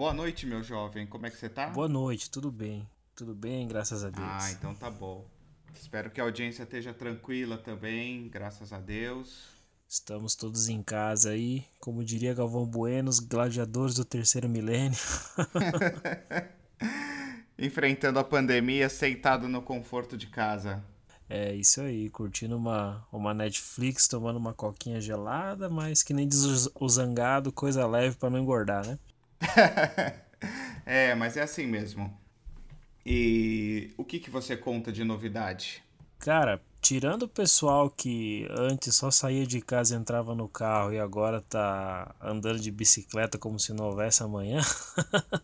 Boa noite, meu jovem. Como é que você tá? Boa noite, tudo bem. Tudo bem, graças a Deus. Ah, então tá bom. Espero que a audiência esteja tranquila também, graças a Deus. Estamos todos em casa aí, como diria Galvão Bueno, os gladiadores do terceiro milênio. Enfrentando a pandemia, sentado no conforto de casa. É isso aí, curtindo uma, uma Netflix, tomando uma coquinha gelada, mas que nem diz o zangado, coisa leve para não engordar, né? é, mas é assim mesmo. E o que, que você conta de novidade? Cara, tirando o pessoal que antes só saía de casa e entrava no carro e agora tá andando de bicicleta como se não houvesse amanhã,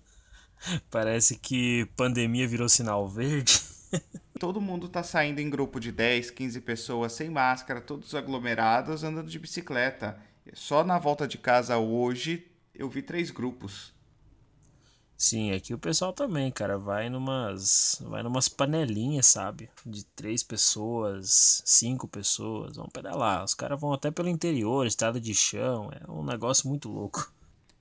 parece que pandemia virou sinal verde. Todo mundo tá saindo em grupo de 10, 15 pessoas sem máscara, todos aglomerados, andando de bicicleta. Só na volta de casa hoje eu vi três grupos. Sim, aqui o pessoal também, cara, vai numas, vai numas panelinhas, sabe? De três pessoas, cinco pessoas, vão pedalar. Os caras vão até pelo interior, estrada de chão, é um negócio muito louco.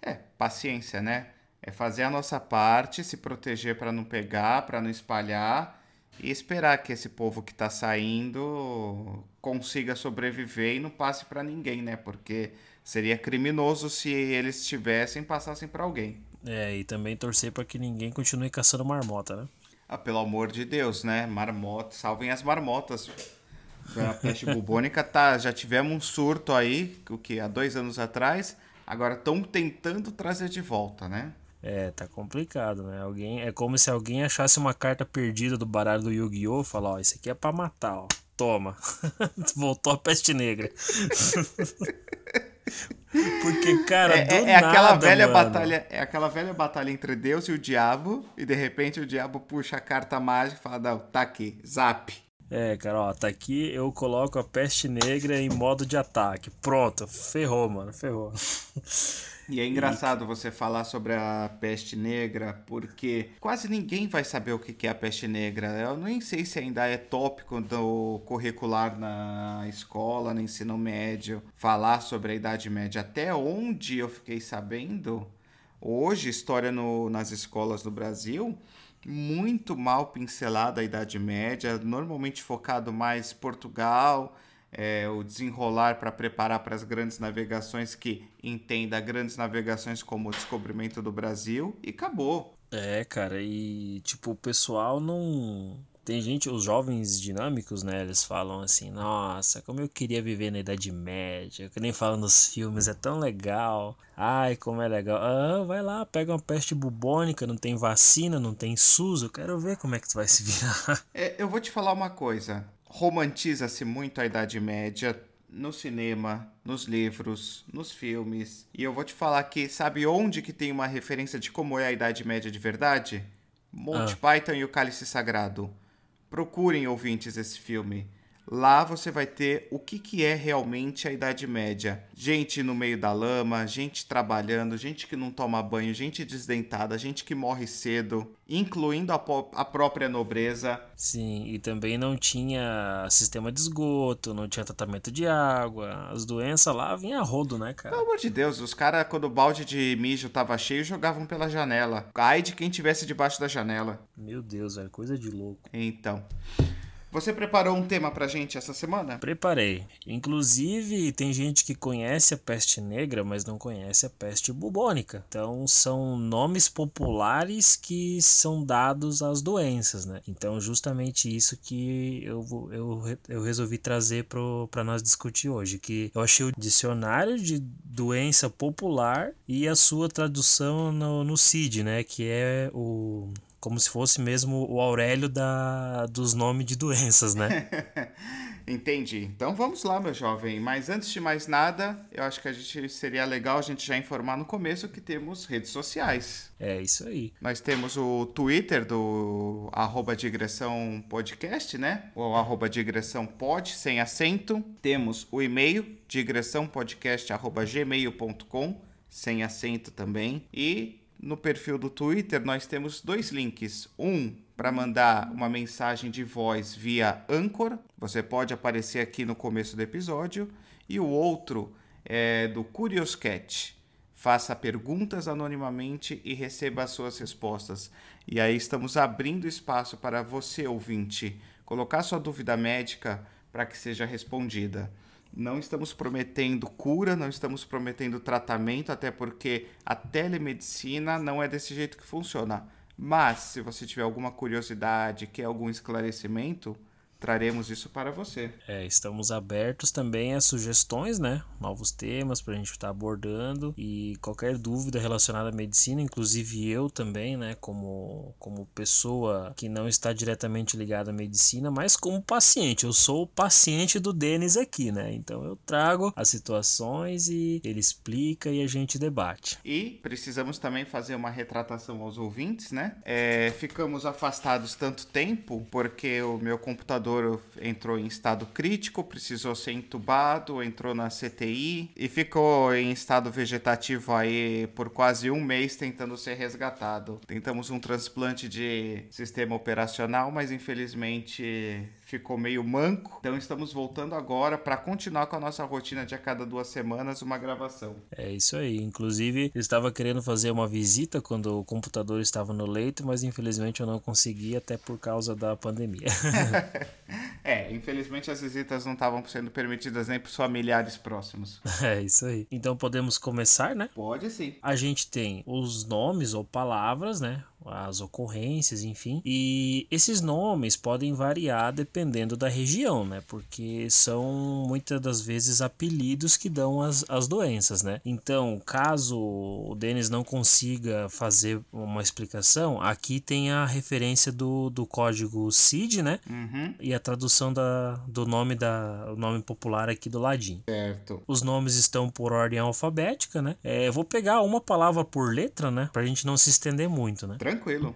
É, paciência, né? É fazer a nossa parte, se proteger para não pegar, para não espalhar e esperar que esse povo que tá saindo consiga sobreviver e não passe para ninguém, né? Porque seria criminoso se eles tivessem passassem para alguém. É, e também torcer para que ninguém continue caçando marmota, né? Ah, pelo amor de Deus, né? Marmota, salvem as marmotas. A peste bubônica tá, já tivemos um surto aí, o que há dois anos atrás. Agora estão tentando trazer de volta, né? É, tá complicado, né? Alguém, é como se alguém achasse uma carta perdida do baralho do Yu-Gi-Oh! e falar, ó, isso aqui é para matar, ó. Toma. Voltou a peste negra. Porque, cara, é, é, é aquela velha mano. batalha, é aquela velha batalha entre Deus e o diabo, e de repente o diabo puxa a carta mágica e fala: "Não, tá aqui, zap". É, cara, ó, tá aqui, eu coloco a peste negra em modo de ataque. Pronto, ferrou, mano, ferrou. E é engraçado você falar sobre a peste negra, porque quase ninguém vai saber o que é a peste negra. Eu nem sei se ainda é tópico do curricular na escola, no ensino médio, falar sobre a Idade Média. Até onde eu fiquei sabendo, hoje, história no, nas escolas do Brasil, muito mal pincelada a Idade Média, normalmente focado mais Portugal é, o desenrolar para preparar para as grandes navegações que entenda grandes navegações como o descobrimento do Brasil e acabou. É, cara, e tipo, o pessoal não. Tem gente, os jovens dinâmicos, né? Eles falam assim: Nossa, como eu queria viver na Idade Média. Que nem falam nos filmes, é tão legal. Ai, como é legal. Ah, vai lá, pega uma peste bubônica, não tem vacina, não tem SUS. Eu quero ver como é que tu vai se virar. É, eu vou te falar uma coisa romantiza-se muito a Idade Média no cinema, nos livros, nos filmes. E eu vou te falar que sabe onde que tem uma referência de como é a Idade Média de verdade? Monty ah. Python e o Cálice Sagrado. Procurem ouvintes esse filme. Lá você vai ter o que, que é realmente a Idade Média. Gente no meio da lama, gente trabalhando, gente que não toma banho, gente desdentada, gente que morre cedo, incluindo a, a própria nobreza. Sim, e também não tinha sistema de esgoto, não tinha tratamento de água. As doenças lá vinham a rodo, né, cara? Pelo amor de Deus, os caras, quando o balde de mijo tava cheio, jogavam pela janela. Ai de quem tivesse debaixo da janela. Meu Deus, é coisa de louco. Então. Você preparou um tema pra gente essa semana? Preparei. Inclusive, tem gente que conhece a peste negra, mas não conhece a peste bubônica. Então, são nomes populares que são dados às doenças, né? Então, justamente isso que eu, eu, eu resolvi trazer para nós discutir hoje. Que eu achei o dicionário de doença popular e a sua tradução no, no CID, né? Que é o como se fosse mesmo o Aurélio da, dos nomes de doenças, né? Entendi. Então vamos lá, meu jovem. Mas antes de mais nada, eu acho que a gente seria legal a gente já informar no começo que temos redes sociais. É isso aí. Nós temos o Twitter do arroba digressão podcast, né? O arroba digressão pod, sem acento. Temos o e-mail digressãopodcast.gmail.com, sem acento também. E no perfil do Twitter nós temos dois links. Um para mandar uma mensagem de voz via Anchor, você pode aparecer aqui no começo do episódio, e o outro é do Curious Cat. faça perguntas anonimamente e receba as suas respostas. E aí estamos abrindo espaço para você, ouvinte, colocar sua dúvida médica para que seja respondida. Não estamos prometendo cura, não estamos prometendo tratamento, até porque a telemedicina não é desse jeito que funciona. Mas, se você tiver alguma curiosidade, quer algum esclarecimento, traremos isso para você. É, estamos abertos também a sugestões, né? Novos temas para a gente estar tá abordando e qualquer dúvida relacionada à medicina, inclusive eu também, né? Como, como pessoa que não está diretamente ligada à medicina, mas como paciente. Eu sou o paciente do Denis aqui, né? Então eu trago as situações e ele explica e a gente debate. E precisamos também fazer uma retratação aos ouvintes, né? É, ficamos afastados tanto tempo porque o meu computador entrou em estado crítico, precisou ser entubado, entrou na CTI e ficou em estado vegetativo aí por quase um mês tentando ser resgatado. Tentamos um transplante de sistema operacional, mas infelizmente ficou meio manco. Então estamos voltando agora para continuar com a nossa rotina de a cada duas semanas uma gravação. É isso aí. Inclusive, eu estava querendo fazer uma visita quando o computador estava no leito, mas infelizmente eu não consegui até por causa da pandemia. é, infelizmente as visitas não estavam sendo permitidas nem para os familiares próximos. É isso aí. Então podemos começar, né? Pode sim. A gente tem os nomes ou palavras, né? As ocorrências, enfim. E esses nomes podem variar dependendo da região, né? Porque são muitas das vezes apelidos que dão as, as doenças, né? Então, caso o Denis não consiga fazer uma explicação, aqui tem a referência do, do código CID, né? Uhum. E a tradução da, do nome da o nome popular aqui do ladinho. Certo. Os nomes estão por ordem alfabética, né? É, eu vou pegar uma palavra por letra, né? Pra gente não se estender muito, né? Tranquilo.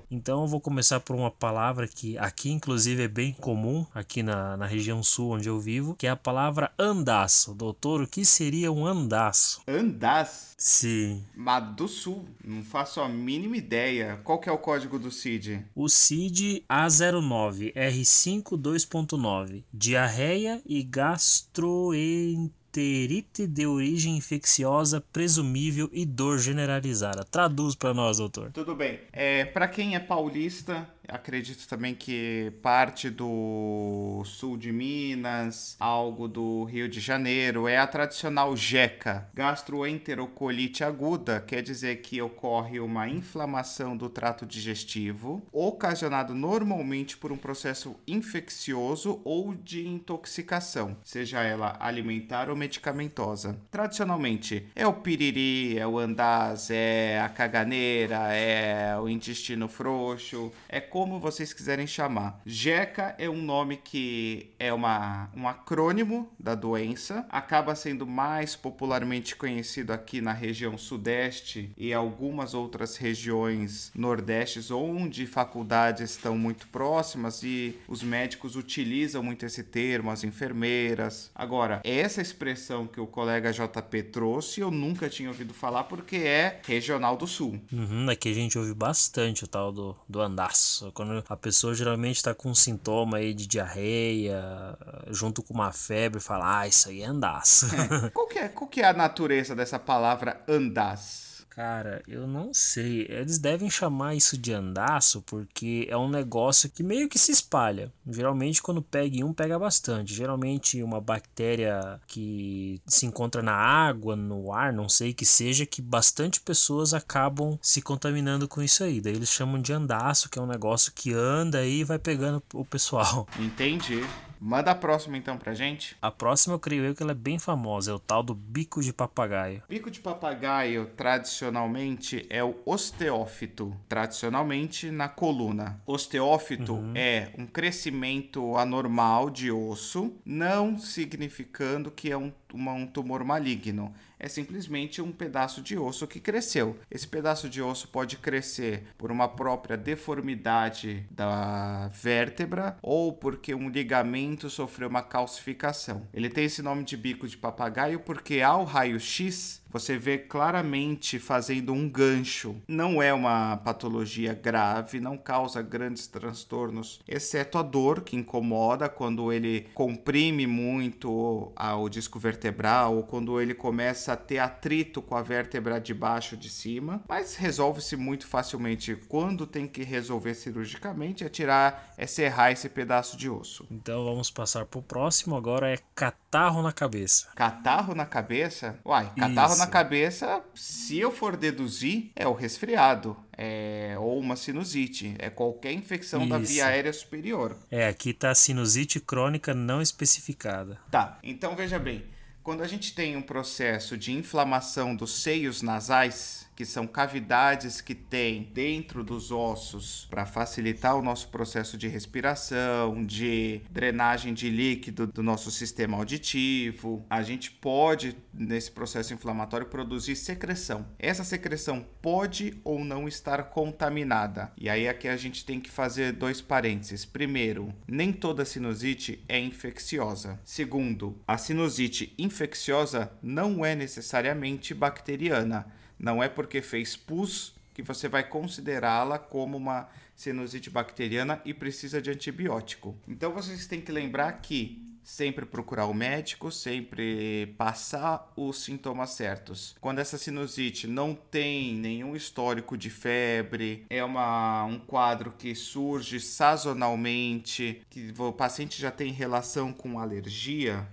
Então eu vou começar por uma palavra que aqui, inclusive, é bem comum, aqui na, na região sul onde eu vivo, que é a palavra andaço. Doutor, o que seria um andaço? Andaço? Sim. Mas do sul, não faço a mínima ideia. Qual que é o código do CID? O CID A09 R52.9. Diarreia e gastroenterite enterite de origem infecciosa presumível e dor generalizada. Traduz para nós, doutor. Tudo bem. É, para quem é paulista, acredito também que parte do sul de Minas, algo do Rio de Janeiro, é a tradicional jeca, gastroenterocolite aguda, quer dizer que ocorre uma inflamação do trato digestivo, ocasionado normalmente por um processo infeccioso ou de intoxicação, seja ela alimentar ou medicamentosa. Tradicionalmente, é o piriri, é o andaz, é a caganeira, é o intestino frouxo, é como vocês quiserem chamar. Jeca é um nome que é uma, um acrônimo da doença, acaba sendo mais popularmente conhecido aqui na região sudeste e algumas outras regiões nordestes onde faculdades estão muito próximas e os médicos utilizam muito esse termo, as enfermeiras. Agora, essa expressão que o colega JP trouxe, eu nunca tinha ouvido falar porque é regional do sul. Uhum, aqui a gente ouve bastante o tal do, do andaço quando a pessoa geralmente está com um sintoma aí de diarreia, junto com uma febre, fala, ah, isso aí é andaço. É. Qual, que é, qual que é a natureza dessa palavra andas? Cara, eu não sei. Eles devem chamar isso de andaço porque é um negócio que meio que se espalha. Geralmente, quando pega em um, pega bastante. Geralmente, uma bactéria que se encontra na água, no ar, não sei que seja, que bastante pessoas acabam se contaminando com isso aí. Daí eles chamam de andaço, que é um negócio que anda e vai pegando o pessoal. Entendi. Manda a próxima então pra gente. A próxima eu creio eu que ela é bem famosa, é o tal do bico de papagaio. Bico de papagaio, tradicionalmente, é o osteófito, tradicionalmente na coluna. Osteófito uhum. é um crescimento anormal de osso, não significando que é um, uma, um tumor maligno é simplesmente um pedaço de osso que cresceu. Esse pedaço de osso pode crescer por uma própria deformidade da vértebra ou porque um ligamento sofreu uma calcificação. Ele tem esse nome de bico de papagaio porque ao raio-x você vê claramente fazendo um gancho. Não é uma patologia grave, não causa grandes transtornos, exceto a dor que incomoda quando ele comprime muito o disco vertebral ou quando ele começa a ter atrito com a vértebra de baixo de cima, mas resolve-se muito facilmente. Quando tem que resolver cirurgicamente é tirar, é serrar esse pedaço de osso. Então vamos passar para o próximo, agora é catarro na cabeça. Catarro na cabeça? Uai, catarro Isso. Na cabeça, se eu for deduzir, é o resfriado. É, ou uma sinusite. É qualquer infecção Isso. da via aérea superior. É, aqui tá sinusite crônica não especificada. Tá, então veja bem. Quando a gente tem um processo de inflamação dos seios nasais, que são cavidades que tem dentro dos ossos para facilitar o nosso processo de respiração, de drenagem de líquido do nosso sistema auditivo. A gente pode, nesse processo inflamatório, produzir secreção. Essa secreção pode ou não estar contaminada. E aí aqui a gente tem que fazer dois parênteses. Primeiro, nem toda sinusite é infecciosa. Segundo, a sinusite infecciosa não é necessariamente bacteriana. Não é porque fez pus que você vai considerá-la como uma sinusite bacteriana e precisa de antibiótico. Então vocês têm que lembrar que sempre procurar o médico, sempre passar os sintomas certos. Quando essa sinusite não tem nenhum histórico de febre, é uma, um quadro que surge sazonalmente, que o paciente já tem relação com alergia,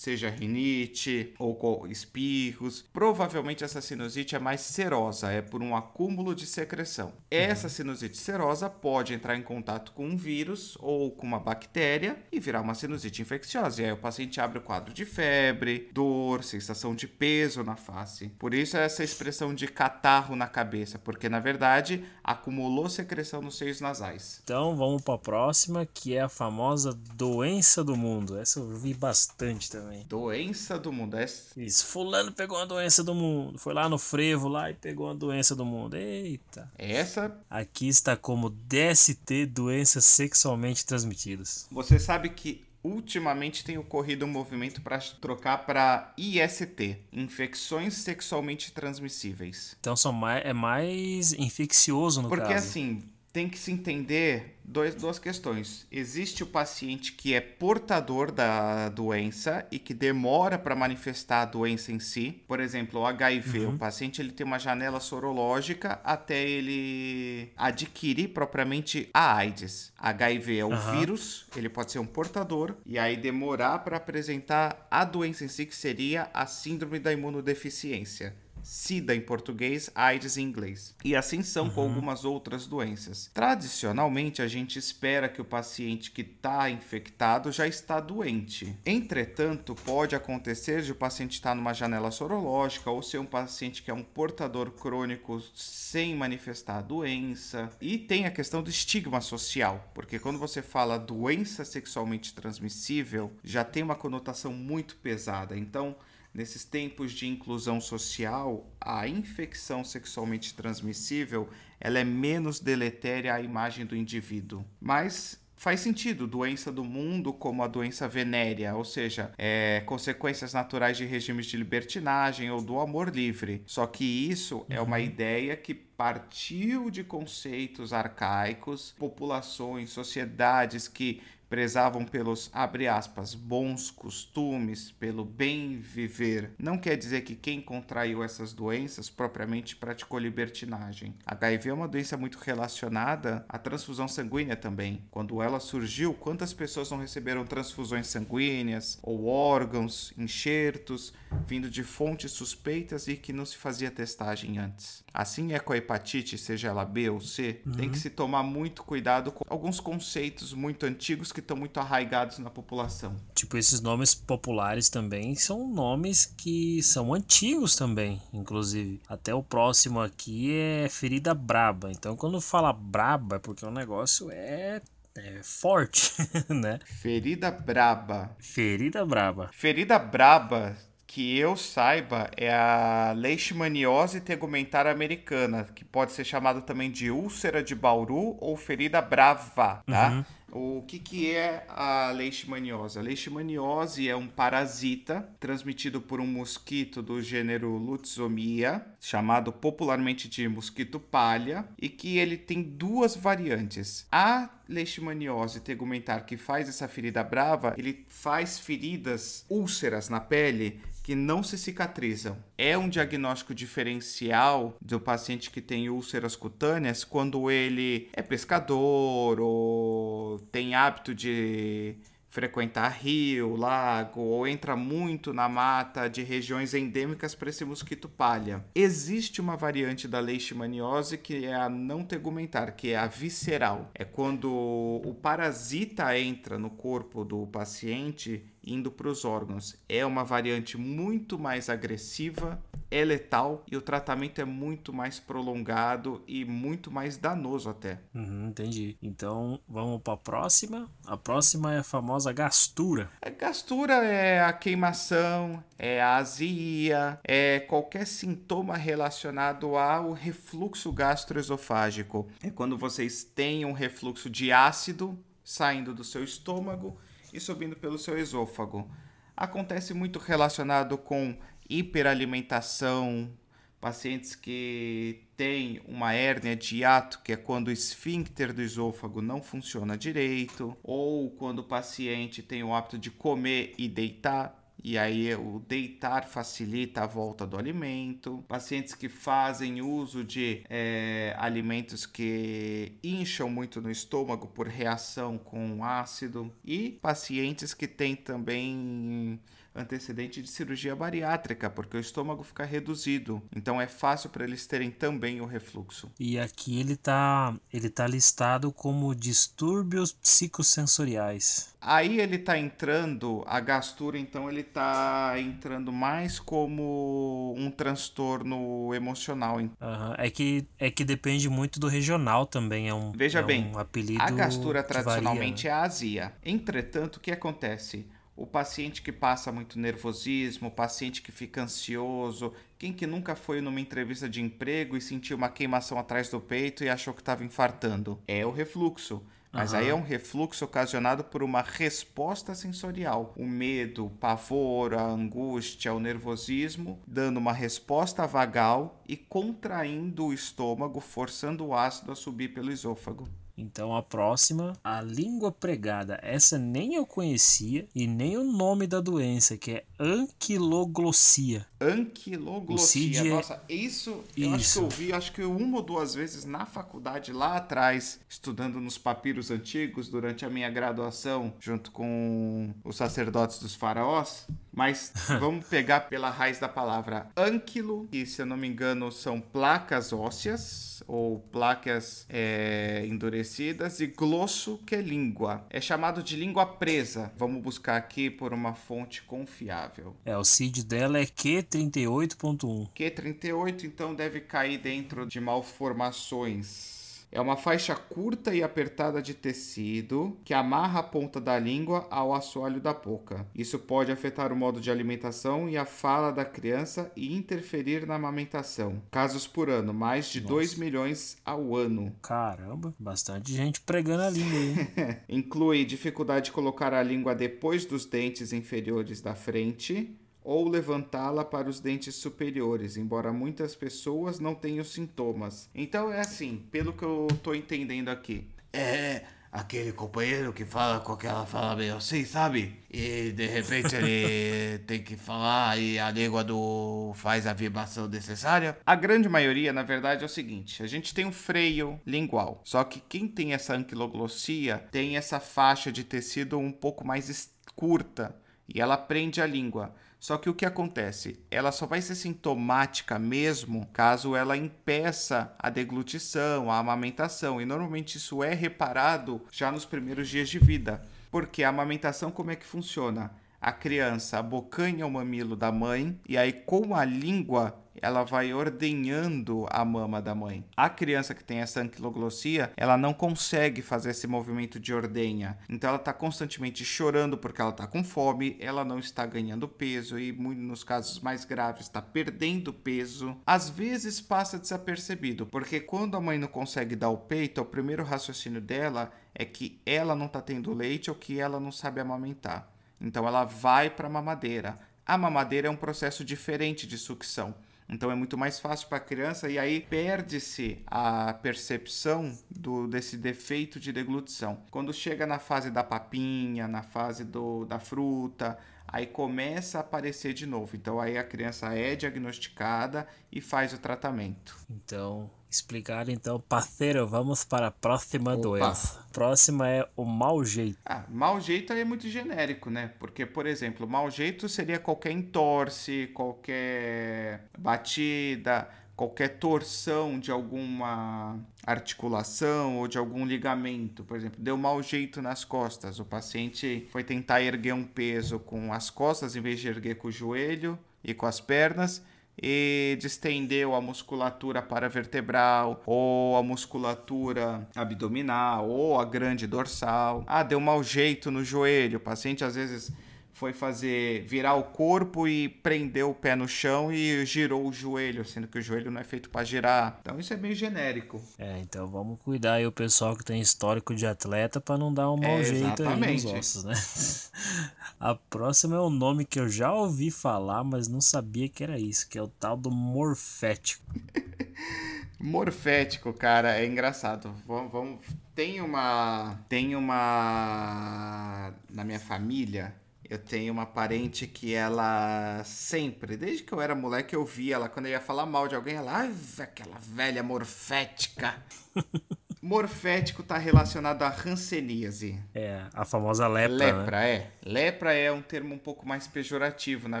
seja rinite ou espirros. Provavelmente essa sinusite é mais serosa, é por um acúmulo de secreção. Essa sinusite serosa pode entrar em contato com um vírus ou com uma bactéria e virar uma sinusite infecciosa. E aí o paciente abre o quadro de febre, dor, sensação de peso na face. Por isso é essa expressão de catarro na cabeça, porque na verdade acumulou secreção nos seios nasais. Então vamos para a próxima, que é a famosa doença do mundo. Essa eu vi bastante também também. Doença do mundo. É... Isso, fulano pegou uma doença do mundo. Foi lá no frevo lá e pegou uma doença do mundo. Eita. Essa. Aqui está como DST, doenças sexualmente transmitidas. Você sabe que ultimamente tem ocorrido um movimento para trocar para IST, infecções sexualmente transmissíveis. Então são mais, é mais infeccioso no Porque, caso. Porque assim, tem que se entender dois, duas questões. Existe o paciente que é portador da doença e que demora para manifestar a doença em si. Por exemplo, o HIV. Uhum. O paciente ele tem uma janela sorológica até ele adquirir propriamente a AIDS. HIV é o uhum. vírus, ele pode ser um portador e aí demorar para apresentar a doença em si, que seria a síndrome da imunodeficiência. SIDA em português, AIDS em inglês. E assim são uhum. com algumas outras doenças. Tradicionalmente, a gente espera que o paciente que está infectado já está doente. Entretanto, pode acontecer de o paciente estar numa janela sorológica ou ser um paciente que é um portador crônico sem manifestar a doença. E tem a questão do estigma social, porque quando você fala doença sexualmente transmissível, já tem uma conotação muito pesada. Então, Nesses tempos de inclusão social, a infecção sexualmente transmissível ela é menos deletéria à imagem do indivíduo. Mas faz sentido, doença do mundo como a doença venérea, ou seja, é, consequências naturais de regimes de libertinagem ou do amor livre. Só que isso uhum. é uma uhum. ideia que partiu de conceitos arcaicos, populações, sociedades que prezavam pelos, abre aspas, bons costumes, pelo bem viver. Não quer dizer que quem contraiu essas doenças propriamente praticou libertinagem. HIV é uma doença muito relacionada à transfusão sanguínea também. Quando ela surgiu, quantas pessoas não receberam transfusões sanguíneas ou órgãos, enxertos, vindo de fontes suspeitas e que não se fazia testagem antes? Assim é com a hepatite, seja ela B ou C, uhum. tem que se tomar muito cuidado com alguns conceitos muito antigos que estão muito arraigados na população. Tipo, esses nomes populares também são nomes que são antigos também, inclusive. Até o próximo aqui é ferida braba. Então, quando fala braba, é porque o negócio é é forte, né? Ferida braba. Ferida braba. Ferida braba que eu saiba, é a leishmaniose tegumentar americana, que pode ser chamada também de úlcera de Bauru ou ferida brava, tá? Uhum. O que, que é a leishmaniose? A leishmaniose é um parasita transmitido por um mosquito do gênero Lutzomia, chamado popularmente de mosquito palha, e que ele tem duas variantes. A leishmaniose tegumentar que faz essa ferida brava, ele faz feridas úlceras na pele que não se cicatrizam. É um diagnóstico diferencial do paciente que tem úlceras cutâneas quando ele é pescador ou tem hábito de frequentar rio, lago ou entra muito na mata de regiões endêmicas para esse mosquito palha. Existe uma variante da leishmaniose que é a não tegumentar, que é a visceral. É quando o parasita entra no corpo do paciente indo para os órgãos. É uma variante muito mais agressiva, é letal e o tratamento é muito mais prolongado e muito mais danoso até. Uhum, entendi. Então vamos para a próxima. A próxima é a famosa gastura. A gastura é a queimação, é a azia, é qualquer sintoma relacionado ao refluxo gastroesofágico. É quando vocês têm um refluxo de ácido saindo do seu estômago e subindo pelo seu esôfago. Acontece muito relacionado com hiperalimentação, pacientes que têm uma hérnia de hiato, que é quando o esfíncter do esôfago não funciona direito, ou quando o paciente tem o hábito de comer e deitar e aí o deitar facilita a volta do alimento. Pacientes que fazem uso de é, alimentos que incham muito no estômago por reação com ácido e pacientes que têm também antecedente de cirurgia bariátrica, porque o estômago fica reduzido. Então é fácil para eles terem também o refluxo. E aqui ele está ele tá listado como distúrbios psicossensoriais. Aí ele está entrando, a gastura então ele está entrando mais como um transtorno emocional. Uhum. É que é que depende muito do regional também, é um Veja é bem, um apelido a gastura tradicionalmente varia, né? é a azia. Entretanto, o que acontece? O paciente que passa muito nervosismo, o paciente que fica ansioso, quem que nunca foi numa entrevista de emprego e sentiu uma queimação atrás do peito e achou que estava infartando? É o refluxo. Mas uhum. aí é um refluxo ocasionado por uma resposta sensorial. O medo, o pavor, a angústia, o nervosismo, dando uma resposta vagal e contraindo o estômago, forçando o ácido a subir pelo esôfago. Então a próxima, a língua pregada. Essa nem eu conhecia e nem o nome da doença, que é anquiloglossia. Anquiloglossia. É Nossa, isso, eu acho que eu vi, acho que uma ou duas vezes na faculdade lá atrás, estudando nos papiros antigos durante a minha graduação, junto com os sacerdotes dos faraós. Mas vamos pegar pela raiz da palavra anquilo, que se eu não me engano são placas ósseas ou placas é, endurecidas, e glosso, que é língua. É chamado de língua presa. Vamos buscar aqui por uma fonte confiável. É, o CID dela é Q38.1. Q38, então deve cair dentro de malformações é uma faixa curta e apertada de tecido que amarra a ponta da língua ao assoalho da boca. Isso pode afetar o modo de alimentação e a fala da criança e interferir na amamentação. Casos por ano, mais de Nossa. 2 milhões ao ano. Caramba, bastante gente pregando a língua aí. Inclui dificuldade de colocar a língua depois dos dentes inferiores da frente, ou levantá-la para os dentes superiores, embora muitas pessoas não tenham sintomas. Então é assim, pelo que eu estou entendendo aqui. É aquele companheiro que fala com aquela fala meio assim, sabe? E de repente ele tem que falar e a língua do faz a vibração necessária. A grande maioria, na verdade, é o seguinte: a gente tem um freio lingual. Só que quem tem essa anquiloglossia tem essa faixa de tecido um pouco mais curta e ela prende a língua. Só que o que acontece? Ela só vai ser sintomática mesmo caso ela impeça a deglutição, a amamentação, e normalmente isso é reparado já nos primeiros dias de vida. Porque a amamentação como é que funciona? A criança abocanha o mamilo da mãe e aí com a língua ela vai ordenhando a mama da mãe. A criança que tem essa anquiloglossia, ela não consegue fazer esse movimento de ordenha. Então ela está constantemente chorando porque ela está com fome, ela não está ganhando peso e, nos casos mais graves, está perdendo peso. Às vezes passa desapercebido, porque quando a mãe não consegue dar o peito, o primeiro raciocínio dela é que ela não está tendo leite ou que ela não sabe amamentar. Então ela vai para a mamadeira. A mamadeira é um processo diferente de sucção. Então é muito mais fácil para a criança e aí perde-se a percepção do, desse defeito de deglutição. Quando chega na fase da papinha, na fase do, da fruta, aí começa a aparecer de novo. Então aí a criança é diagnosticada e faz o tratamento. Então, explicar então, parceiro, vamos para a próxima Opa. doença. Próxima é o mau jeito. Ah, mau jeito é muito genérico, né? Porque, por exemplo, mau jeito seria qualquer entorse, qualquer batida, qualquer torção de alguma articulação ou de algum ligamento, por exemplo, deu mau jeito nas costas, o paciente foi tentar erguer um peso com as costas em vez de erguer com o joelho e com as pernas e distendeu a musculatura paravertebral ou a musculatura abdominal ou a grande dorsal. Ah, deu mau jeito no joelho. O paciente às vezes foi fazer virar o corpo e prendeu o pé no chão e girou o joelho, sendo que o joelho não é feito para girar. Então isso é meio genérico. É, então vamos cuidar aí o pessoal que tem histórico de atleta para não dar um mau é, jeito aí nos ossos, né? A próxima é um nome que eu já ouvi falar, mas não sabia que era isso, que é o tal do morfético. Morfético, cara, é engraçado. Vamos, vamos, tem uma tem uma na minha família eu tenho uma parente que ela sempre, desde que eu era moleque, eu via ela quando eu ia falar mal de alguém, ela, ai, aquela velha morfética. Morfético está relacionado à hanseníase. É, a famosa lepra. Lepra, né? é. Lepra é um termo um pouco mais pejorativo, na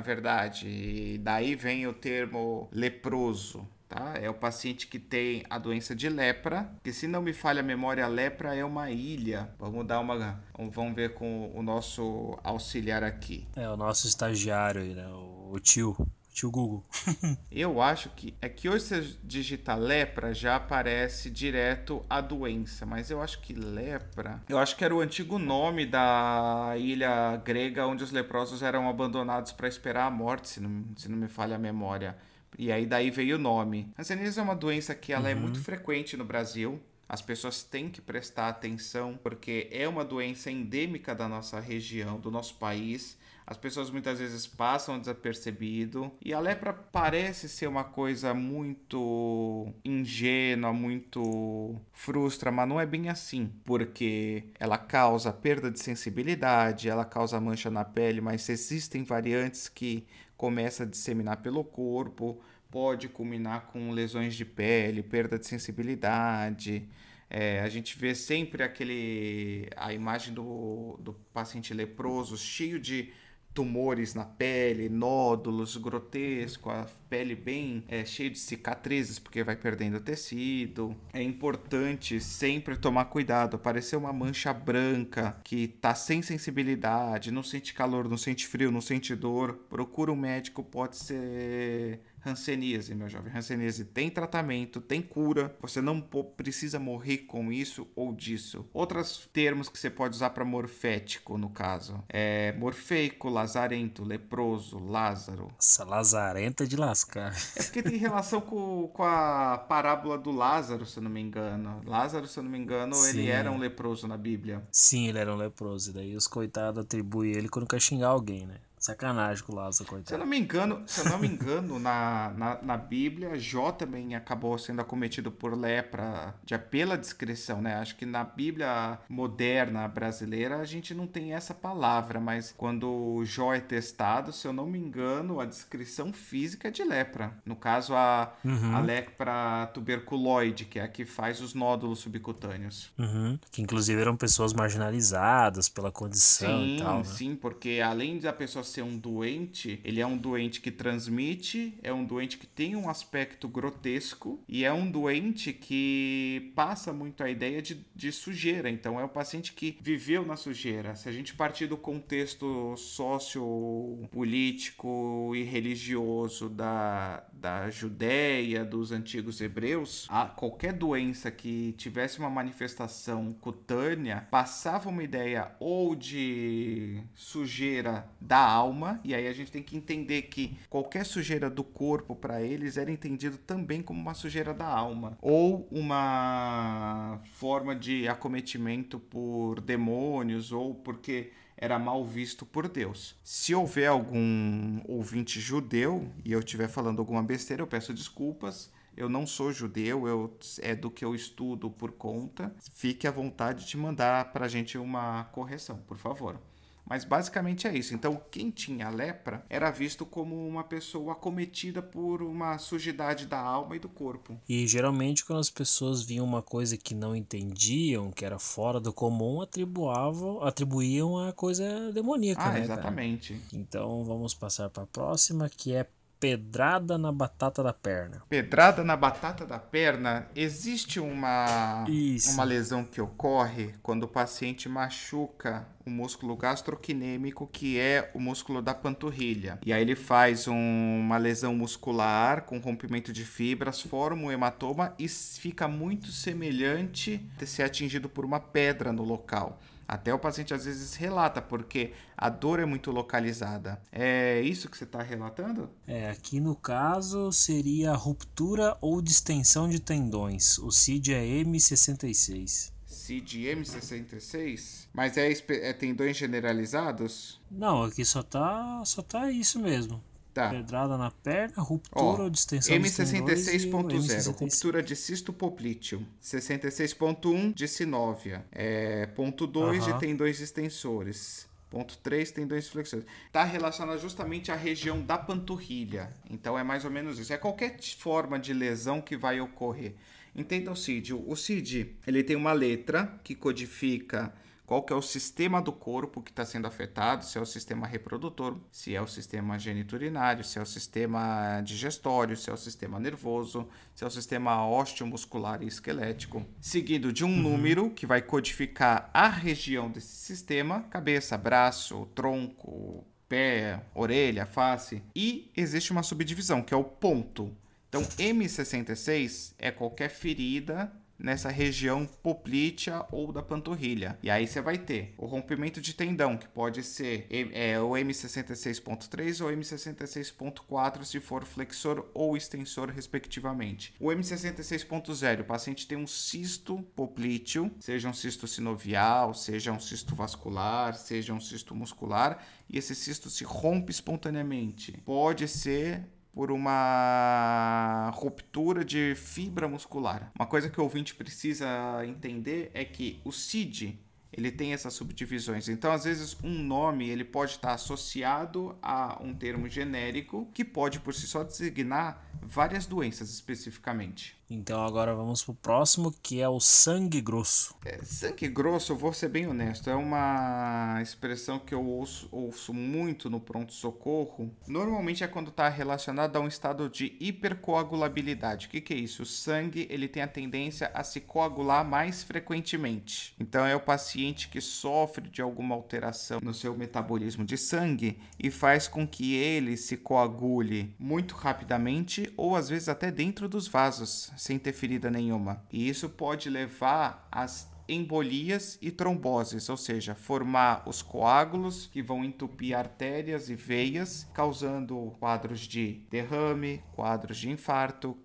verdade. E daí vem o termo leproso. Tá? É o paciente que tem a doença de lepra, que se não me falha a memória, a lepra é uma ilha. Vamos dar uma, vamos ver com o nosso auxiliar aqui. É o nosso estagiário, né? o tio. Tio Google. eu acho que é que hoje você digita lepra já aparece direto a doença, mas eu acho que lepra, eu acho que era o antigo nome da ilha grega onde os leprosos eram abandonados para esperar a morte, se não, se não me falha a memória. E aí daí veio o nome. Hanseníase é uma doença que ela é uhum. é muito frequente no Brasil. As pessoas têm que prestar atenção porque é uma doença endêmica da nossa região, do nosso país. As pessoas muitas vezes passam desapercebido e a lepra parece ser uma coisa muito ingênua, muito frustra, mas não é bem assim, porque ela causa perda de sensibilidade, ela causa mancha na pele, mas existem variantes que começa a disseminar pelo corpo, pode culminar com lesões de pele, perda de sensibilidade. É, a gente vê sempre aquele a imagem do, do paciente leproso cheio de tumores na pele, nódulos grotescos, a pele bem é, cheia de cicatrizes porque vai perdendo tecido. É importante sempre tomar cuidado. Aparecer uma mancha branca que tá sem sensibilidade, não sente calor, não sente frio, não sente dor, procura um médico, pode ser Hanseníase, meu jovem. Hanseníase tem tratamento, tem cura. Você não precisa morrer com isso ou disso. Outros termos que você pode usar para morfético, no caso, é morfeico, lazarento, leproso, lázaro. Essa lazarenta de lascar. É porque tem relação com, com a parábola do Lázaro, se eu não me engano. Lázaro, se eu não me engano, Sim. ele era um leproso na Bíblia. Sim, ele era um leproso. E daí os coitados atribuem ele quando quer xingar alguém, né? Sacanagem com o Lázaro, coitado. Se eu não me engano, se eu não me engano na, na, na, Bíblia, Jó também acabou sendo acometido por lepra de, pela descrição, né? Acho que na Bíblia moderna brasileira a gente não tem essa palavra, mas quando Jó é testado, se eu não me engano, a descrição física é de lepra. No caso, a, uhum. a lepra tuberculoide, que é a que faz os nódulos subcutâneos. Uhum. Que inclusive eram pessoas marginalizadas pela condição sim, e tal. Né? Sim, porque além da pessoa ser um doente, ele é um doente que transmite, é um doente que tem um aspecto grotesco e é um doente que passa muito a ideia de, de sujeira. Então, é o paciente que viveu na sujeira. Se a gente partir do contexto sociopolítico e religioso da, da Judéia, dos antigos hebreus, a qualquer doença que tivesse uma manifestação cutânea passava uma ideia ou de sujeira da alma, e aí a gente tem que entender que qualquer sujeira do corpo para eles era entendido também como uma sujeira da alma, ou uma forma de acometimento por demônios, ou porque era mal visto por Deus. Se houver algum ouvinte judeu e eu estiver falando alguma besteira, eu peço desculpas. Eu não sou judeu, eu, é do que eu estudo por conta. Fique à vontade de mandar para a gente uma correção, por favor. Mas basicamente é isso. Então, quem tinha lepra era visto como uma pessoa acometida por uma sujidade da alma e do corpo. E geralmente, quando as pessoas viam uma coisa que não entendiam, que era fora do comum, atribuavam, atribuíam a coisa demoníaca. Ah, né, exatamente. Cara? Então, vamos passar para a próxima, que é pedrada na batata da perna. Pedrada na batata da perna, existe uma, uma lesão que ocorre quando o paciente machuca o músculo gastroquinêmico, que é o músculo da panturrilha. E aí ele faz um, uma lesão muscular com rompimento de fibras, forma um hematoma e fica muito semelhante a ser atingido por uma pedra no local. Até o paciente às vezes relata, porque a dor é muito localizada. É isso que você está relatando? É, aqui no caso seria ruptura ou distensão de tendões. O CID é M66. CID M66? Mas é, é tendões generalizados? Não, aqui só tá, só tá isso mesmo. Tá. Pedrada na perna, ruptura ou distensão M66.0, ruptura de cisto poplíteo. 66.1 de sinóvia. É, ponto 2 de tendões extensores. Ponto 3, tendões flexores. Está relacionado justamente à região da panturrilha. Então é mais ou menos isso. É qualquer forma de lesão que vai ocorrer. Entenda o CID. O CID ele tem uma letra que codifica qual que é o sistema do corpo que está sendo afetado, se é o sistema reprodutor, se é o sistema geniturinário, se é o sistema digestório, se é o sistema nervoso, se é o sistema osteomuscular e esquelético, seguido de um uhum. número que vai codificar a região desse sistema, cabeça, braço, tronco, pé, orelha, face, e existe uma subdivisão, que é o ponto. Então, M66 é qualquer ferida nessa região poplítea ou da panturrilha. E aí você vai ter o rompimento de tendão, que pode ser é, o M66.3 ou M66.4 se for flexor ou extensor, respectivamente. O M66.0, o paciente tem um cisto poplíteo, seja um cisto sinovial, seja um cisto vascular, seja um cisto muscular, e esse cisto se rompe espontaneamente. Pode ser por uma ruptura de fibra muscular. Uma coisa que o ouvinte precisa entender é que o CID ele tem essas subdivisões. Então, às vezes, um nome ele pode estar associado a um termo genérico que pode por si só designar várias doenças especificamente. Então agora vamos pro próximo, que é o sangue grosso. É, sangue grosso, eu vou ser bem honesto, é uma expressão que eu ouço, ouço muito no pronto-socorro. Normalmente é quando está relacionado a um estado de hipercoagulabilidade. O que, que é isso? O sangue ele tem a tendência a se coagular mais frequentemente. Então é o paciente que sofre de alguma alteração no seu metabolismo de sangue e faz com que ele se coagule muito rapidamente ou às vezes até dentro dos vasos sem ter ferida nenhuma. E isso pode levar às embolias e tromboses, ou seja, formar os coágulos que vão entupir artérias e veias, causando quadros de derrame, quadros de infarto,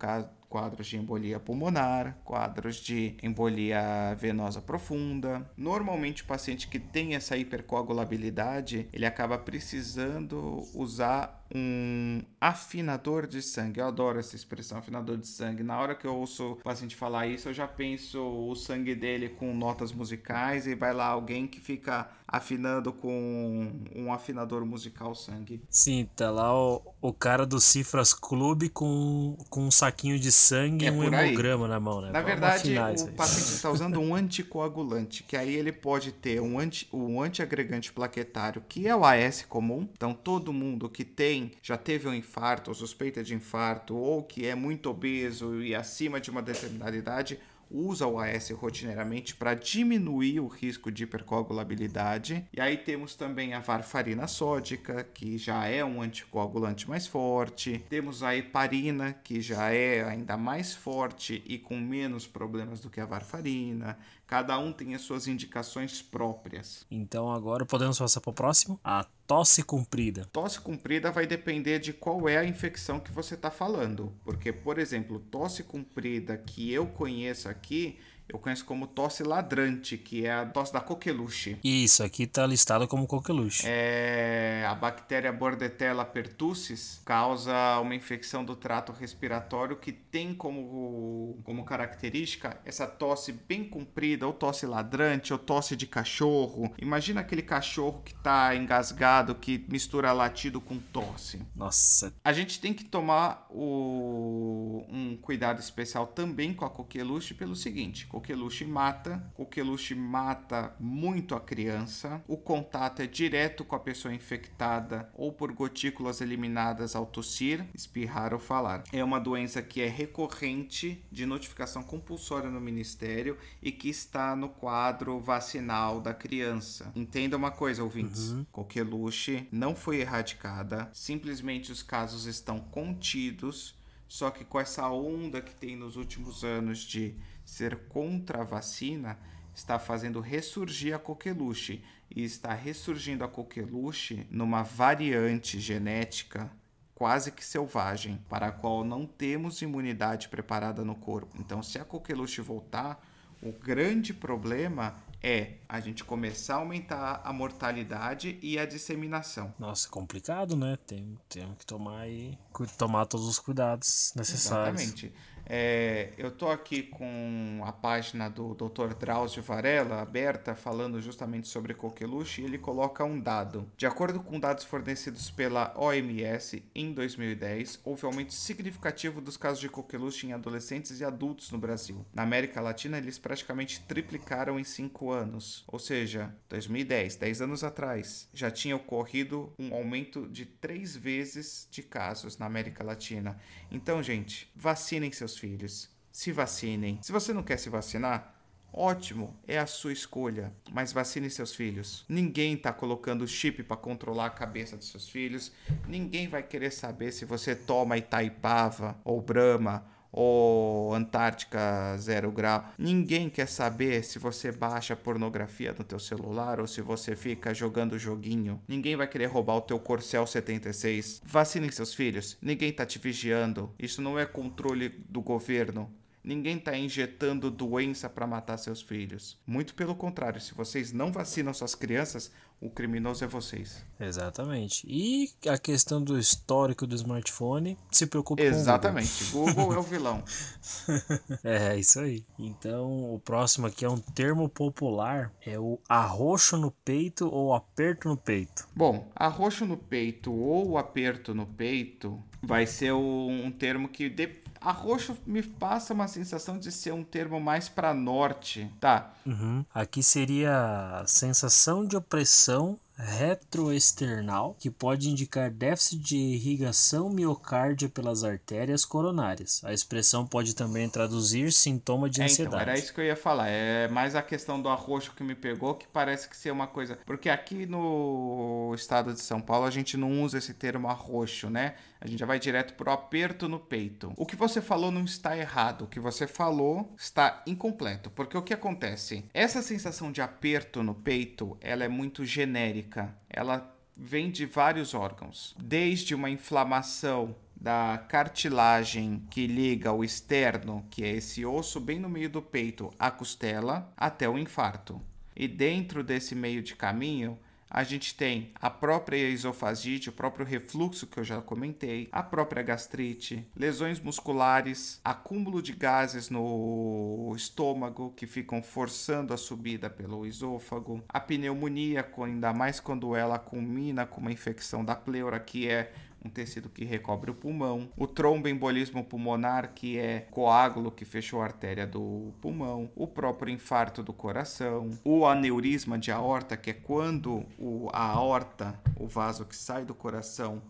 quadros de embolia pulmonar, quadros de embolia venosa profunda. Normalmente o paciente que tem essa hipercoagulabilidade, ele acaba precisando usar um afinador de sangue. Eu adoro essa expressão, afinador de sangue. Na hora que eu ouço o paciente falar isso, eu já penso o sangue dele com notas musicais e vai lá alguém que fica afinando com um afinador musical sangue. Sim, tá lá o, o cara do Cifras Clube com, com um saquinho de sangue é e um hemograma na mão, né? Na Vamos verdade, o paciente está usando um anticoagulante, que aí ele pode ter um, anti, um antiagregante plaquetário, que é o AS comum. Então, todo mundo que tem, já teve um infarto, ou suspeita de infarto, ou que é muito obeso e acima de uma determinada idade, usa o AS rotineiramente para diminuir o risco de hipercoagulabilidade. E aí temos também a varfarina sódica, que já é um anticoagulante mais forte. Temos a heparina, que já é ainda mais forte e com menos problemas do que a varfarina. Cada um tem as suas indicações próprias. Então agora podemos passar para o próximo? A tosse comprida. Tosse comprida vai depender de qual é a infecção que você está falando. Porque, por exemplo, tosse comprida que eu conheço aqui eu conheço como tosse ladrante, que é a tosse da coqueluche. Isso, aqui está listado como coqueluche. É, a bactéria Bordetella pertussis causa uma infecção do trato respiratório que tem como, como característica essa tosse bem comprida, ou tosse ladrante, ou tosse de cachorro. Imagina aquele cachorro que está engasgado, que mistura latido com tosse. Nossa. A gente tem que tomar o, um cuidado especial também com a coqueluche pelo seguinte: coqueluche mata, coqueluche mata muito a criança, o contato é direto com a pessoa infectada ou por gotículas eliminadas ao tossir, espirrar ou falar. É uma doença que é recorrente de notificação compulsória no Ministério e que está no quadro vacinal da criança. Entenda uma coisa, ouvintes: uhum. coqueluche não foi erradicada, simplesmente os casos estão contidos. Só que com essa onda que tem nos últimos anos de ser contra a vacina está fazendo ressurgir a coqueluche e está ressurgindo a coqueluche numa variante genética quase que selvagem, para a qual não temos imunidade preparada no corpo. Então, se a coqueluche voltar, o grande problema é a gente começar a aumentar a mortalidade e a disseminação. Nossa, complicado, né? Tem, temos que tomar e tomar todos os cuidados necessários. Exatamente. É, eu estou aqui com a página do Dr. Drauzio Varela aberta, falando justamente sobre coqueluche, e ele coloca um dado. De acordo com dados fornecidos pela OMS, em 2010, houve aumento significativo dos casos de coqueluche em adolescentes e adultos no Brasil. Na América Latina, eles praticamente triplicaram em 5 anos, ou seja, 2010, 10 anos atrás, já tinha ocorrido um aumento de 3 vezes de casos na América Latina. Então, gente, vacinem seus filhos. Se vacinem. Se você não quer se vacinar, Ótimo, é a sua escolha, mas vacine seus filhos. Ninguém está colocando chip para controlar a cabeça dos seus filhos. Ninguém vai querer saber se você toma Itaipava ou Brahma ou Antártica zero grau. Ninguém quer saber se você baixa pornografia no teu celular ou se você fica jogando joguinho. Ninguém vai querer roubar o teu Corcel 76. Vacinem seus filhos. Ninguém tá te vigiando. Isso não é controle do governo. Ninguém está injetando doença para matar seus filhos. Muito pelo contrário, se vocês não vacinam suas crianças, o criminoso é vocês. Exatamente. E a questão do histórico do smartphone, se preocupe Exatamente. com o Google. Google é o vilão. é, isso aí. Então, o próximo aqui é um termo popular, é o arroxo no peito ou aperto no peito. Bom, arroxo no peito ou aperto no peito vai ser um termo que Arroxo me passa uma sensação de ser um termo mais para norte, tá? Uhum. Aqui seria sensação de opressão retroesternal, que pode indicar déficit de irrigação miocárdia pelas artérias coronárias. A expressão pode também traduzir sintoma de ansiedade. É, então, era isso que eu ia falar. É mais a questão do arroxo que me pegou, que parece que ser uma coisa. Porque aqui no estado de São Paulo a gente não usa esse termo arroxo, né? A gente já vai direto pro aperto no peito. O que você falou não está errado. O que você falou está incompleto. Porque o que acontece? Essa sensação de aperto no peito, ela é muito genérica. Ela vem de vários órgãos. Desde uma inflamação da cartilagem que liga o externo, que é esse osso bem no meio do peito, à costela, até o infarto. E dentro desse meio de caminho, a gente tem a própria esofagite, o próprio refluxo que eu já comentei, a própria gastrite, lesões musculares, acúmulo de gases no estômago que ficam forçando a subida pelo esôfago, a pneumonia, ainda mais quando ela culmina com uma infecção da pleura, que é um tecido que recobre o pulmão, o tromboembolismo pulmonar, que é coágulo que fechou a artéria do pulmão, o próprio infarto do coração, o aneurisma de aorta, que é quando o, a aorta, o vaso que sai do coração,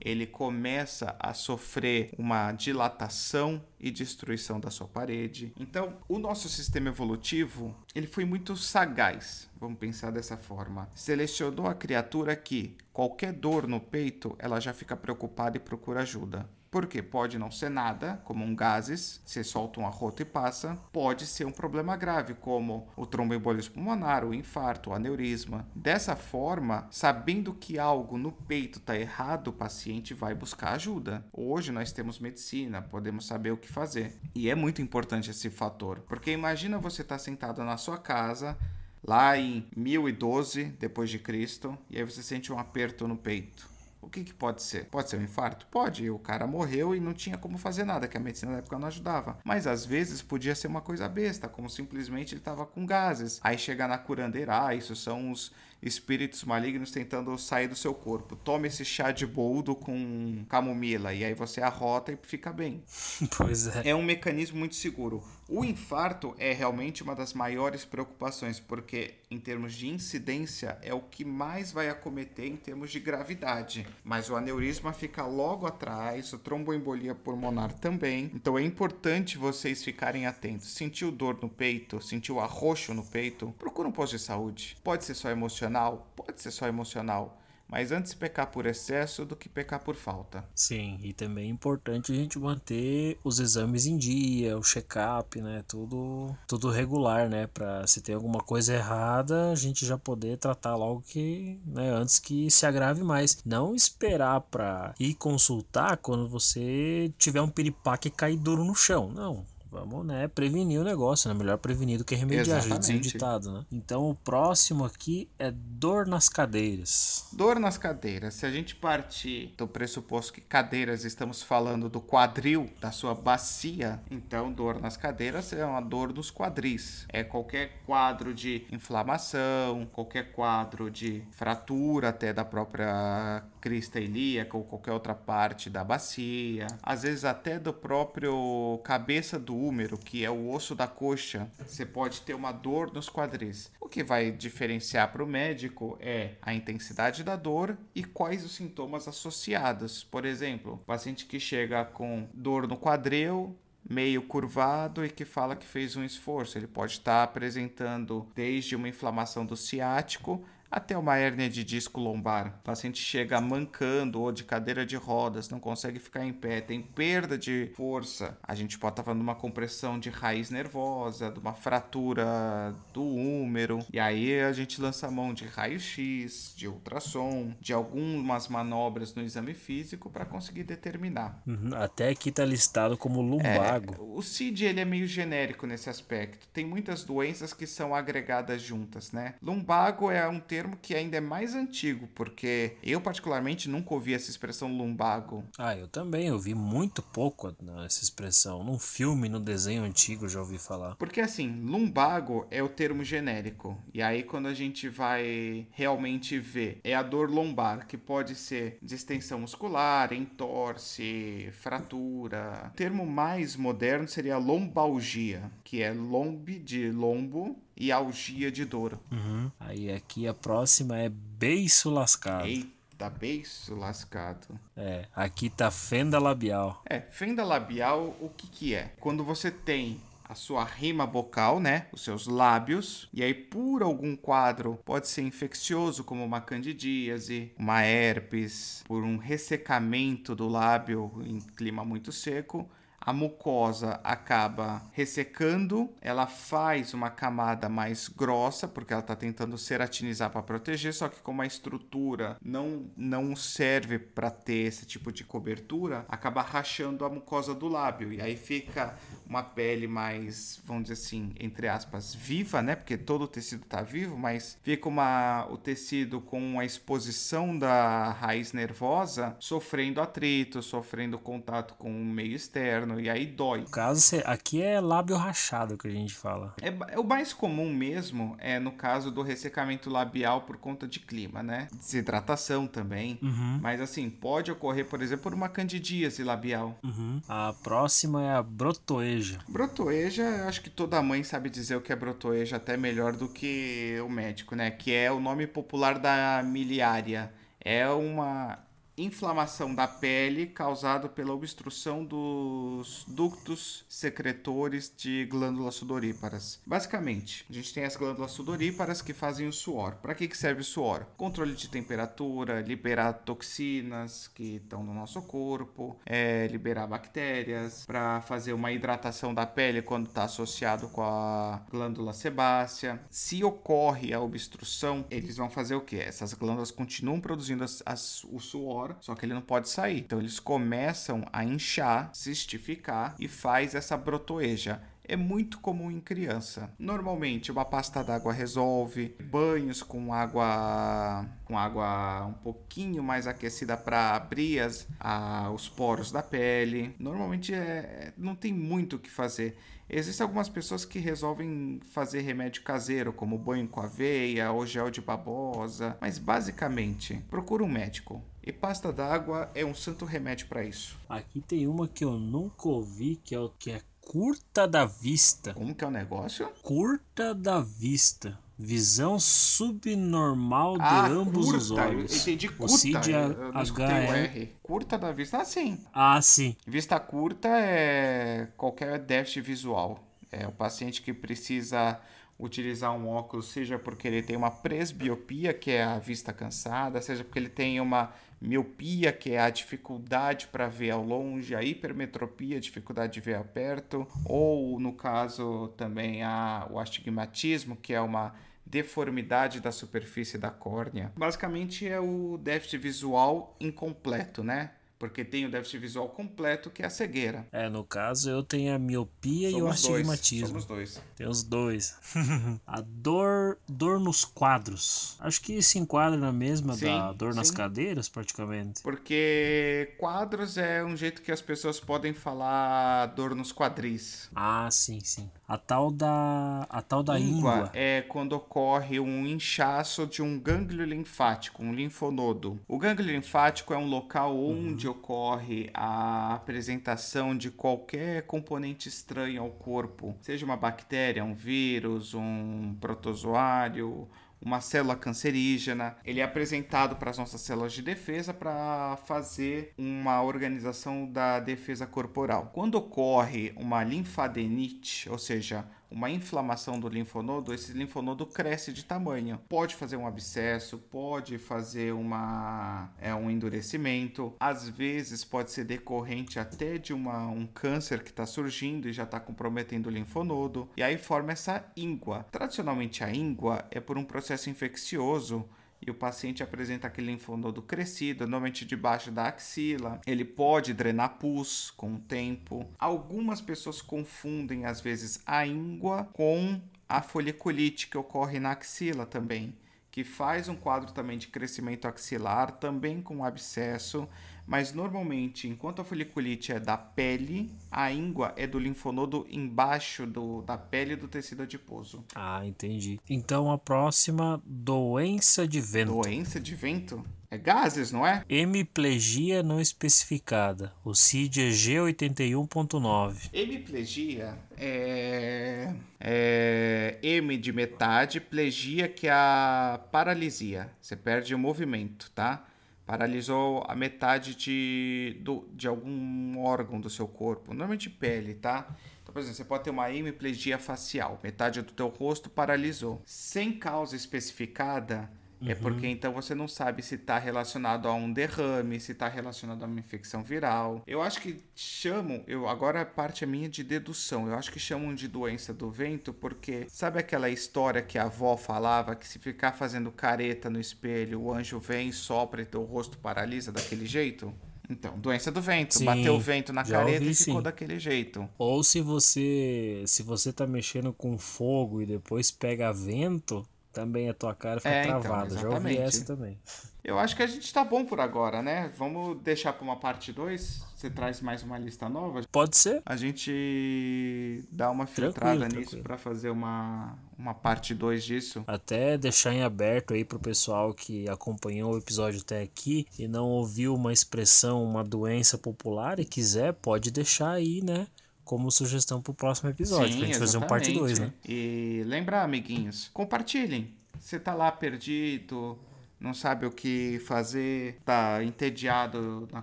ele começa a sofrer uma dilatação e destruição da sua parede. Então, o nosso sistema evolutivo, ele foi muito sagaz, vamos pensar dessa forma. Selecionou a criatura que qualquer dor no peito, ela já fica preocupada e procura ajuda. Porque pode não ser nada, como um gases, você solta um arroto e passa. Pode ser um problema grave, como o tromboembolismo pulmonar, o infarto, o aneurisma. Dessa forma, sabendo que algo no peito está errado, o paciente vai buscar ajuda. Hoje nós temos medicina, podemos saber o que fazer. E é muito importante esse fator, porque imagina você estar tá sentado na sua casa, lá em 1012 depois de Cristo, e aí você sente um aperto no peito. O que, que pode ser? Pode ser um infarto? Pode. O cara morreu e não tinha como fazer nada, que a medicina da época não ajudava. Mas às vezes podia ser uma coisa besta, como simplesmente ele estava com gases. Aí chega na curandeira, ah, isso são os espíritos malignos tentando sair do seu corpo. Tome esse chá de boldo com camomila e aí você arrota e fica bem. Pois é. É um mecanismo muito seguro. O infarto é realmente uma das maiores preocupações, porque em termos de incidência é o que mais vai acometer em termos de gravidade. Mas o aneurisma fica logo atrás, o tromboembolia pulmonar também. Então é importante vocês ficarem atentos. Sentiu dor no peito, sentiu arroxo no peito, procura um posto de saúde. Pode ser só emocional, pode ser só emocional mas antes pecar por excesso do que pecar por falta. Sim, e também é importante a gente manter os exames em dia, o check-up, né? Tudo, tudo regular, né? Para se tem alguma coisa errada, a gente já poder tratar logo que, né? Antes que se agrave mais. Não esperar para ir consultar quando você tiver um piripaque cair duro no chão. Não Vamos, né, prevenir o negócio, né? Melhor prevenir do que remediar, já dizia o ditado, né? Então o próximo aqui é dor nas cadeiras. Dor nas cadeiras. Se a gente partir do pressuposto que cadeiras estamos falando do quadril, da sua bacia, então dor nas cadeiras é uma dor dos quadris. É qualquer quadro de inflamação, qualquer quadro de fratura até da própria crista ilíaca ou qualquer outra parte da bacia, às vezes até do próprio cabeça do úmero, que é o osso da coxa, você pode ter uma dor nos quadris. O que vai diferenciar para o médico é a intensidade da dor e quais os sintomas associados. Por exemplo, paciente que chega com dor no quadril, meio curvado e que fala que fez um esforço. Ele pode estar apresentando desde uma inflamação do ciático até uma hérnia de disco lombar. O paciente chega mancando ou de cadeira de rodas, não consegue ficar em pé, tem perda de força. A gente pode estar falando de uma compressão de raiz nervosa, de uma fratura do úmero. E aí a gente lança a mão de raio-x, de ultrassom, de algumas manobras no exame físico para conseguir determinar. Uhum, até aqui está listado como lumbago. É, o CID ele é meio genérico nesse aspecto. Tem muitas doenças que são agregadas juntas, né? Lumbago é um termo termo que ainda é mais antigo, porque eu particularmente nunca ouvi essa expressão lumbago. Ah, eu também, eu vi muito pouco essa expressão. Num filme, no desenho antigo já ouvi falar. Porque assim, lumbago é o termo genérico. E aí quando a gente vai realmente ver, é a dor lombar, que pode ser distensão muscular, entorse, fratura. O termo mais moderno seria lombalgia, que é lombe de lombo e algia de dor. Uhum. Aí aqui a próxima é beiço lascado. Eita, beiço lascado. É, aqui tá fenda labial. É, fenda labial, o que que é? Quando você tem a sua rima bucal, né? Os seus lábios. E aí, por algum quadro, pode ser infeccioso, como uma candidíase, uma herpes, por um ressecamento do lábio em clima muito seco a mucosa acaba ressecando, ela faz uma camada mais grossa, porque ela está tentando ceratinizar para proteger, só que como a estrutura não, não serve para ter esse tipo de cobertura, acaba rachando a mucosa do lábio, e aí fica uma pele mais, vamos dizer assim, entre aspas, viva, né? Porque todo o tecido está vivo, mas fica uma, o tecido com a exposição da raiz nervosa sofrendo atrito, sofrendo contato com o meio externo, e aí dói. No caso, aqui é lábio rachado que a gente fala. É, é o mais comum mesmo, é no caso do ressecamento labial por conta de clima, né? Desidratação também. Uhum. Mas assim, pode ocorrer, por exemplo, por uma candidíase labial. Uhum. A próxima é a brotoeja. Brotoeja, acho que toda mãe sabe dizer o que é brotoeja até melhor do que o médico, né? Que é o nome popular da miliária. É uma inflamação da pele causada pela obstrução dos ductos secretores de glândulas sudoríparas. Basicamente, a gente tem as glândulas sudoríparas que fazem o suor. Para que, que serve o suor? Controle de temperatura, liberar toxinas que estão no nosso corpo, é, liberar bactérias, para fazer uma hidratação da pele quando está associado com a glândula sebácea. Se ocorre a obstrução, eles vão fazer o que? Essas glândulas continuam produzindo as, as, o suor fora, só que ele não pode sair. Então eles começam a inchar, cistificar e faz essa brotoeja é muito comum em criança. Normalmente uma pasta d'água resolve, banhos com água com água um pouquinho mais aquecida para abrir as, a, os poros da pele. Normalmente é, não tem muito o que fazer. Existem algumas pessoas que resolvem fazer remédio caseiro, como banho com aveia ou gel de babosa, mas basicamente, procura um médico. E pasta d'água é um santo remédio para isso. Aqui tem uma que eu nunca ouvi, que é o que é curta da vista. Como que é o negócio? Curta da vista. Visão subnormal de ah, ambos curta. os olhos. Eu entendi curta. O CID R. Curta da vista, ah, sim. Ah, sim. Vista curta é qualquer déficit visual. É o paciente que precisa utilizar um óculos, seja porque ele tem uma presbiopia, que é a vista cansada, seja porque ele tem uma miopia, que é a dificuldade para ver ao longe, a hipermetropia, a dificuldade de ver a perto, ou no caso também a, o astigmatismo, que é uma deformidade da superfície da córnea. Basicamente é o déficit visual incompleto, né? Porque tem o déficit visual completo, que é a cegueira. É, no caso eu tenho a miopia somos e o astigmatismo. Dois, somos dois. Tem os dois. a dor, dor nos quadros. Acho que se enquadra na mesma sim, da dor sim. nas cadeiras, praticamente. Porque quadros é um jeito que as pessoas podem falar dor nos quadris. Ah, sim, sim. A tal da a tal da íngua, íngua é quando ocorre um inchaço de um gânglio linfático, um linfonodo. O gânglio linfático é um local onde uhum. Ocorre a apresentação de qualquer componente estranho ao corpo, seja uma bactéria, um vírus, um protozoário, uma célula cancerígena. Ele é apresentado para as nossas células de defesa para fazer uma organização da defesa corporal. Quando ocorre uma linfadenite, ou seja, uma inflamação do linfonodo, esse linfonodo cresce de tamanho. Pode fazer um abscesso, pode fazer uma, é, um endurecimento, às vezes pode ser decorrente até de uma, um câncer que está surgindo e já está comprometendo o linfonodo, e aí forma essa íngua. Tradicionalmente, a íngua é por um processo infeccioso e o paciente apresenta aquele linfonodo crescido, normalmente debaixo da axila. Ele pode drenar pus com o tempo. Algumas pessoas confundem às vezes a íngua com a foliculite que ocorre na axila também, que faz um quadro também de crescimento axilar, também com abscesso mas normalmente, enquanto a foliculite é da pele, a íngua é do linfonodo embaixo do, da pele do tecido adiposo. Ah, entendi. Então a próxima, doença de vento. Doença de vento? É gases, não é? Hemiplegia não especificada. O CID é G81.9. Hemiplegia é, é M de metade, plegia que é a paralisia. Você perde o movimento, tá? Paralisou a metade de, do, de algum órgão do seu corpo, normalmente pele, tá? Então, por exemplo, você pode ter uma hemiplegia facial, metade do teu rosto paralisou. Sem causa especificada, é uhum. porque então você não sabe se está relacionado a um derrame, se está relacionado a uma infecção viral. Eu acho que chamam, eu agora a parte é minha de dedução. Eu acho que chamam de doença do vento porque sabe aquela história que a avó falava que se ficar fazendo careta no espelho, o anjo vem, sopra e teu rosto paralisa daquele jeito? Então, doença do vento. Sim, Bateu o vento na careta ouvi, e ficou sim. daquele jeito. Ou se você se você tá mexendo com fogo e depois pega vento, também a tua cara fica É, então, travada. Já ouvi essa também. Eu acho que a gente tá bom por agora, né? Vamos deixar pra uma parte 2. Você traz mais uma lista nova. Pode ser? A gente dá uma filtrada Tranquilo, nisso pra fazer uma, uma parte 2 disso. Até deixar em aberto aí pro pessoal que acompanhou o episódio até aqui e não ouviu uma expressão, uma doença popular e quiser, pode deixar aí, né? Como sugestão pro próximo episódio, pra gente fazer um parte 2, né? E lembrar, amiguinhos, compartilhem. Você tá lá perdido, não sabe o que fazer, tá entediado na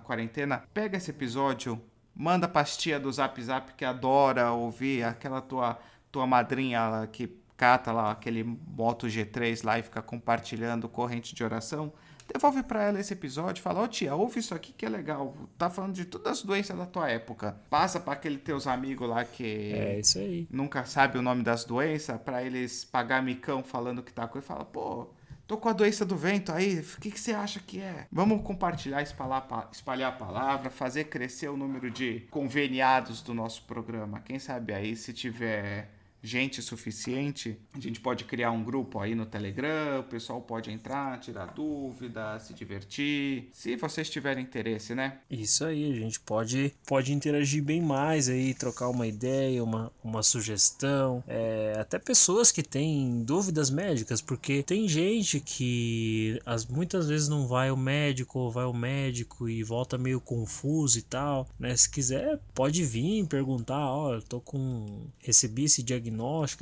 quarentena, pega esse episódio, manda pra tia do Zap Zap que adora ouvir, aquela tua, tua madrinha que cata lá aquele Moto G3 lá e fica compartilhando corrente de oração. Devolve pra ela esse episódio, fala, ô tia, ouve isso aqui que é legal. Tá falando de todas as doenças da tua época. Passa pra aquele teus amigos lá que É isso aí. nunca sabe o nome das doenças, pra eles pagar micão falando que tá com e fala, pô, tô com a doença do vento aí, o que, que você acha que é? Vamos compartilhar, espalhar, pa- espalhar a palavra, fazer crescer o número de conveniados do nosso programa. Quem sabe aí, se tiver gente suficiente, a gente pode criar um grupo aí no Telegram, o pessoal pode entrar, tirar dúvida, se divertir, se vocês tiverem interesse, né? Isso aí, a gente pode, pode interagir bem mais aí, trocar uma ideia, uma, uma sugestão, é, até pessoas que têm dúvidas médicas, porque tem gente que as, muitas vezes não vai ao médico, ou vai ao médico e volta meio confuso e tal, né? Se quiser, pode vir perguntar, ó, eu tô com, recebi esse diagnóstico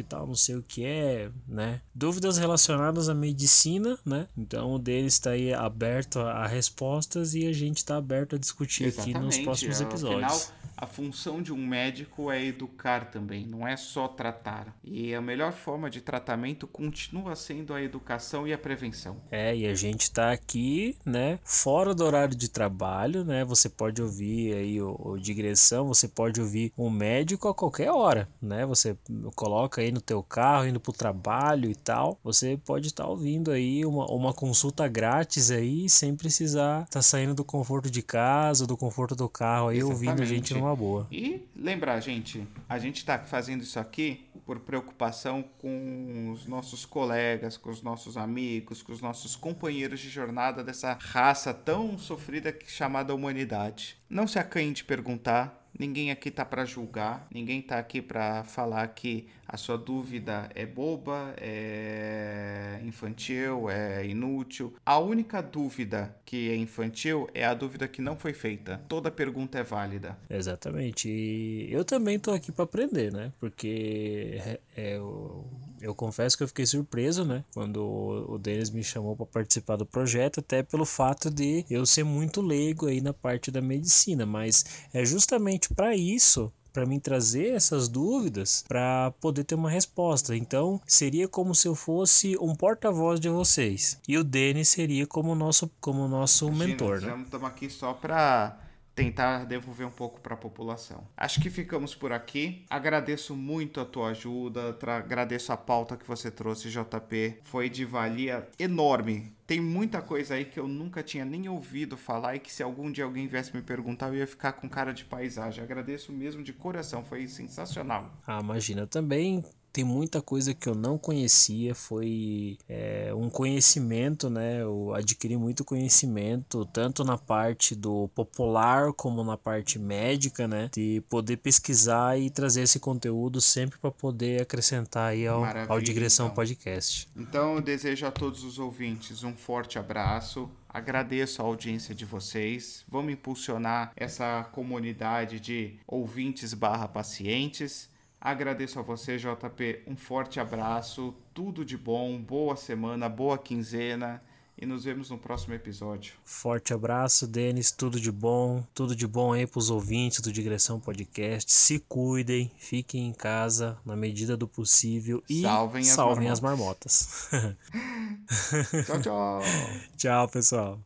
e tal, não sei o que é, né? Dúvidas relacionadas à medicina, né? Então o deles está aí aberto a, a respostas e a gente está aberto a discutir aqui nos próximos episódios. Afinal, a função de um médico é educar também, não é só tratar. E a melhor forma de tratamento continua sendo a educação e a prevenção. É, e a gente tá aqui, né, fora do horário de trabalho, né? Você pode ouvir aí o, o digressão, você pode ouvir um médico a qualquer hora, né? Você coloca aí no teu carro, indo pro trabalho e tal. Você pode estar ouvindo aí uma, uma consulta grátis aí, sem precisar estar saindo do conforto de casa, do conforto do carro aí, ouvindo a gente Exatamente. Numa boa. E lembrar, gente, a gente está fazendo isso aqui por preocupação com os nossos colegas, com os nossos amigos, com os nossos companheiros de jornada dessa raça tão sofrida chamada humanidade. Não se acanhe de perguntar. Ninguém aqui tá para julgar, ninguém tá aqui para falar que a sua dúvida é boba, é infantil, é inútil. A única dúvida que é infantil é a dúvida que não foi feita. Toda pergunta é válida. Exatamente. E eu também tô aqui para aprender, né? Porque é, é, eu, eu confesso que eu fiquei surpreso, né? Quando o Denis me chamou para participar do projeto, até pelo fato de eu ser muito leigo aí na parte da medicina, mas é justamente para isso para mim trazer essas dúvidas para poder ter uma resposta. Então, seria como se eu fosse um porta-voz de vocês. E o Denis seria como nosso como nosso mentor, né? Estamos aqui só para tentar devolver um pouco para a população. Acho que ficamos por aqui. Agradeço muito a tua ajuda, agradeço a pauta que você trouxe, JP. Foi de valia enorme. Tem muita coisa aí que eu nunca tinha nem ouvido falar e que se algum dia alguém viesse me perguntar, eu ia ficar com cara de paisagem. Agradeço mesmo de coração, foi sensacional. Ah, imagina, também tem muita coisa que eu não conhecia, foi é, um conhecimento, né? Eu adquiri muito conhecimento, tanto na parte do popular como na parte médica, né? De poder pesquisar e trazer esse conteúdo sempre para poder acrescentar aí ao, ao Digressão então. Podcast. Então eu desejo a todos os ouvintes um forte abraço. Agradeço a audiência de vocês. Vamos impulsionar essa comunidade de ouvintes barra pacientes. Agradeço a você, JP. Um forte abraço. Tudo de bom. Boa semana, boa quinzena. E nos vemos no próximo episódio. Forte abraço, Denis. Tudo de bom. Tudo de bom aí pros ouvintes do Digressão Podcast. Se cuidem, fiquem em casa na medida do possível e Salvem as salvem as marmotas. Tchau, tchau. Tchau, pessoal.